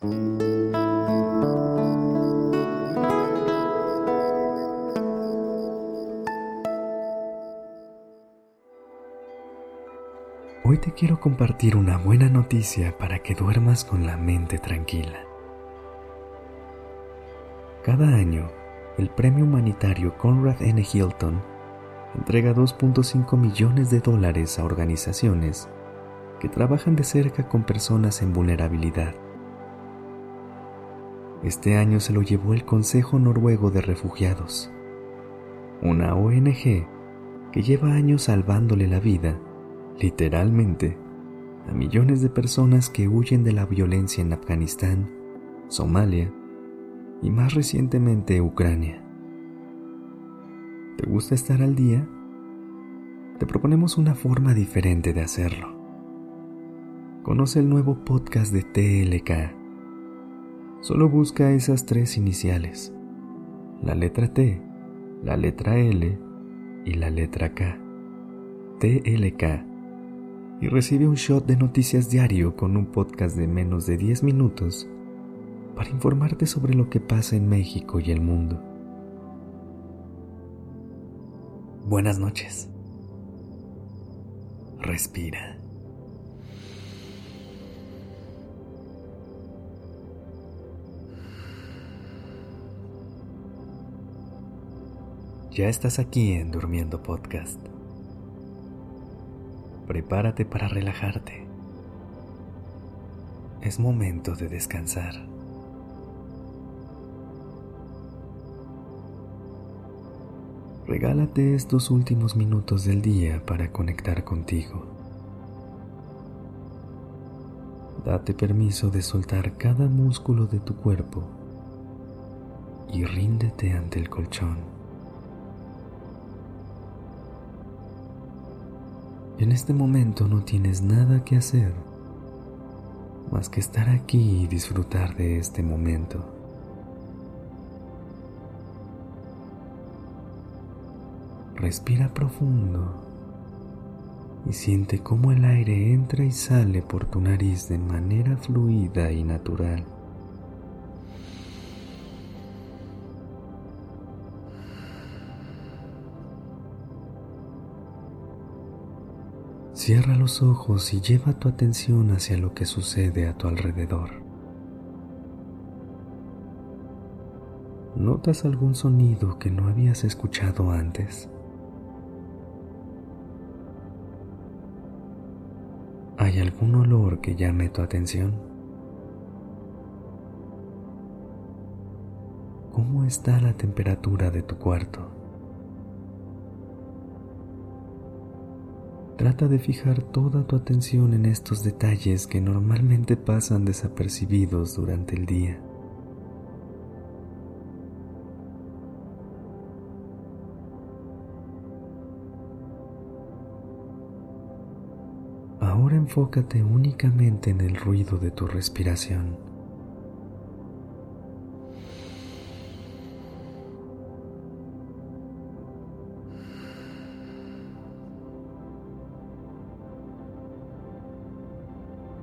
Hoy te quiero compartir una buena noticia para que duermas con la mente tranquila. Cada año, el premio humanitario Conrad N. Hilton entrega 2.5 millones de dólares a organizaciones que trabajan de cerca con personas en vulnerabilidad. Este año se lo llevó el Consejo Noruego de Refugiados, una ONG que lleva años salvándole la vida literalmente, a millones de personas que huyen de la violencia en Afganistán, Somalia y más recientemente Ucrania. ¿Te gusta estar al día? Te proponemos una forma diferente de hacerlo. Conoce el nuevo podcast de TLK. Solo busca esas tres iniciales, la letra T, la letra L y la letra K. TLK y recibe un shot de noticias diario con un podcast de menos de 10 minutos para informarte sobre lo que pasa en México y el mundo. Buenas noches. Respira. Ya estás aquí en Durmiendo Podcast prepárate para relajarte. Es momento de descansar. Regálate estos últimos minutos del día para conectar contigo. Date permiso de soltar cada músculo de tu cuerpo y ríndete ante el colchón. En este momento no tienes nada que hacer más que estar aquí y disfrutar de este momento. Respira profundo y siente cómo el aire entra y sale por tu nariz de manera fluida y natural. Cierra los ojos y lleva tu atención hacia lo que sucede a tu alrededor. ¿Notas algún sonido que no habías escuchado antes? ¿Hay algún olor que llame tu atención? ¿Cómo está la temperatura de tu cuarto? Trata de fijar toda tu atención en estos detalles que normalmente pasan desapercibidos durante el día. Ahora enfócate únicamente en el ruido de tu respiración.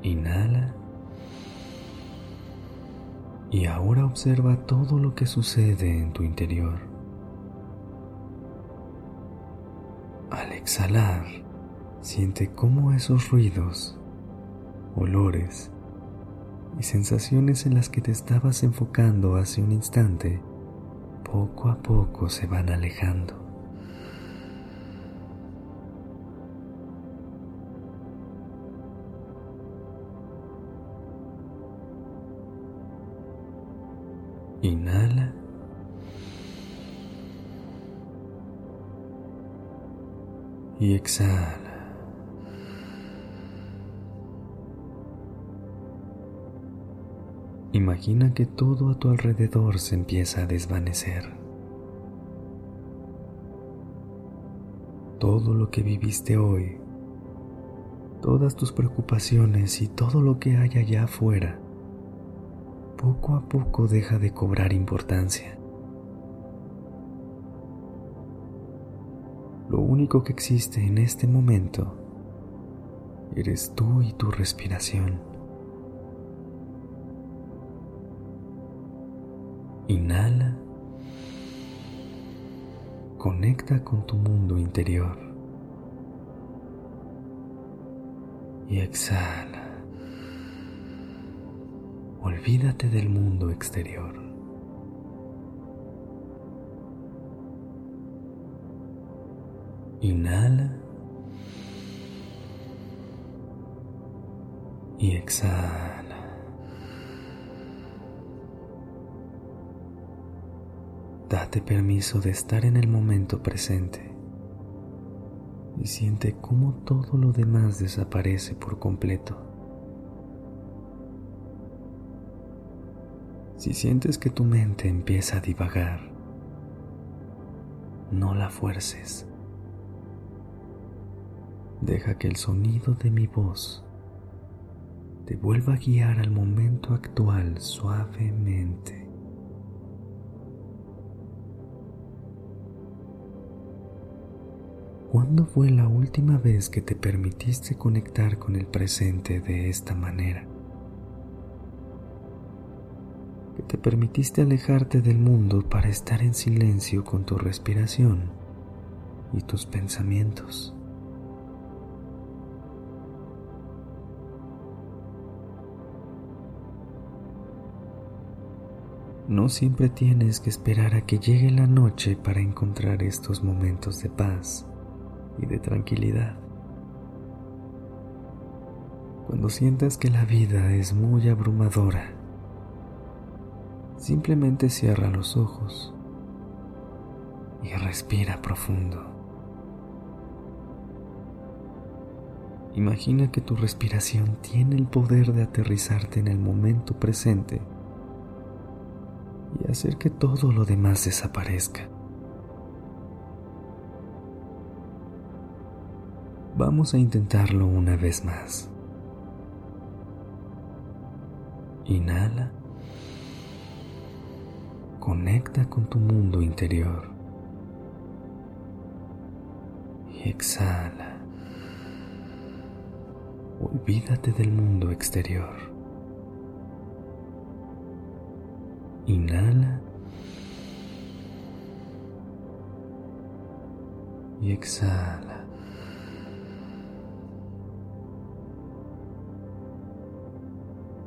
Inhala. Y ahora observa todo lo que sucede en tu interior. Al exhalar, siente cómo esos ruidos, olores y sensaciones en las que te estabas enfocando hace un instante, poco a poco se van alejando. Inhala. Y exhala. Imagina que todo a tu alrededor se empieza a desvanecer. Todo lo que viviste hoy, todas tus preocupaciones y todo lo que hay allá afuera poco a poco deja de cobrar importancia. Lo único que existe en este momento eres tú y tu respiración. Inhala. Conecta con tu mundo interior. Y exhala. Olvídate del mundo exterior. Inhala. Y exhala. Date permiso de estar en el momento presente y siente cómo todo lo demás desaparece por completo. Si sientes que tu mente empieza a divagar, no la fuerces. Deja que el sonido de mi voz te vuelva a guiar al momento actual suavemente. ¿Cuándo fue la última vez que te permitiste conectar con el presente de esta manera? Te permitiste alejarte del mundo para estar en silencio con tu respiración y tus pensamientos. No siempre tienes que esperar a que llegue la noche para encontrar estos momentos de paz y de tranquilidad. Cuando sientas que la vida es muy abrumadora, simplemente cierra los ojos y respira profundo. Imagina que tu respiración tiene el poder de aterrizarte en el momento presente y hacer que todo lo demás desaparezca. Vamos a intentarlo una vez más. Inhala. Conecta con tu mundo interior. Y exhala. Olvídate del mundo exterior. Inhala. Y exhala.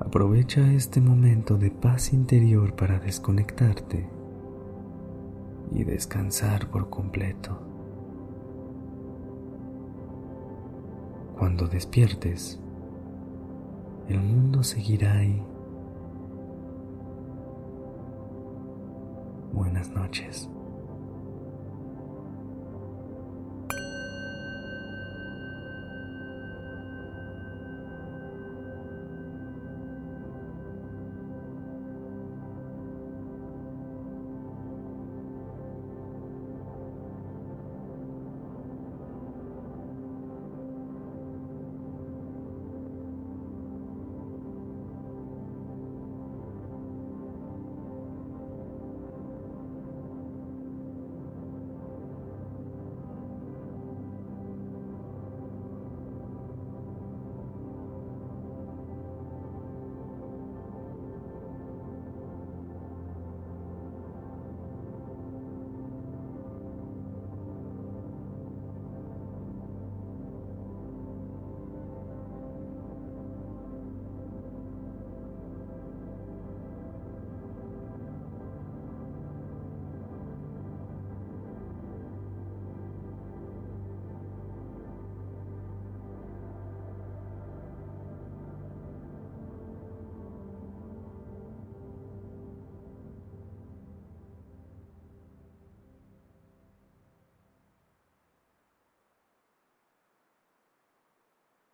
Aprovecha este momento de paz interior para desconectarte y descansar por completo. Cuando despiertes, el mundo seguirá ahí. Buenas noches.